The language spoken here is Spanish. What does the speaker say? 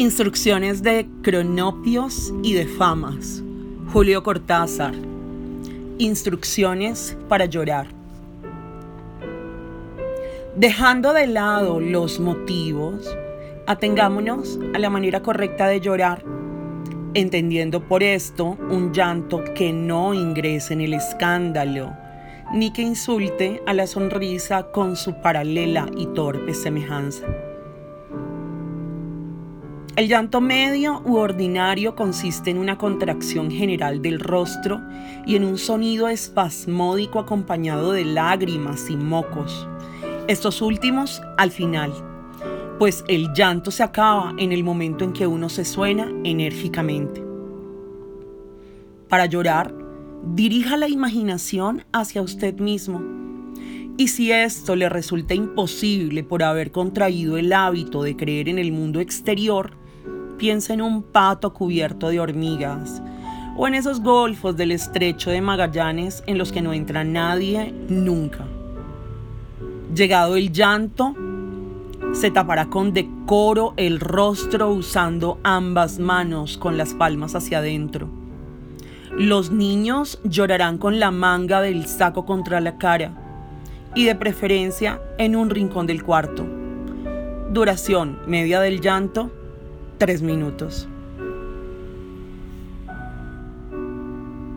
Instrucciones de cronopios y de famas. Julio Cortázar. Instrucciones para llorar. Dejando de lado los motivos, atengámonos a la manera correcta de llorar, entendiendo por esto un llanto que no ingrese en el escándalo, ni que insulte a la sonrisa con su paralela y torpe semejanza. El llanto medio u ordinario consiste en una contracción general del rostro y en un sonido espasmódico acompañado de lágrimas y mocos. Estos últimos al final, pues el llanto se acaba en el momento en que uno se suena enérgicamente. Para llorar, dirija la imaginación hacia usted mismo. Y si esto le resulta imposible por haber contraído el hábito de creer en el mundo exterior, piensa en un pato cubierto de hormigas o en esos golfos del estrecho de Magallanes en los que no entra nadie nunca. Llegado el llanto, se tapará con decoro el rostro usando ambas manos con las palmas hacia adentro. Los niños llorarán con la manga del saco contra la cara y de preferencia en un rincón del cuarto. Duración media del llanto, tres minutos.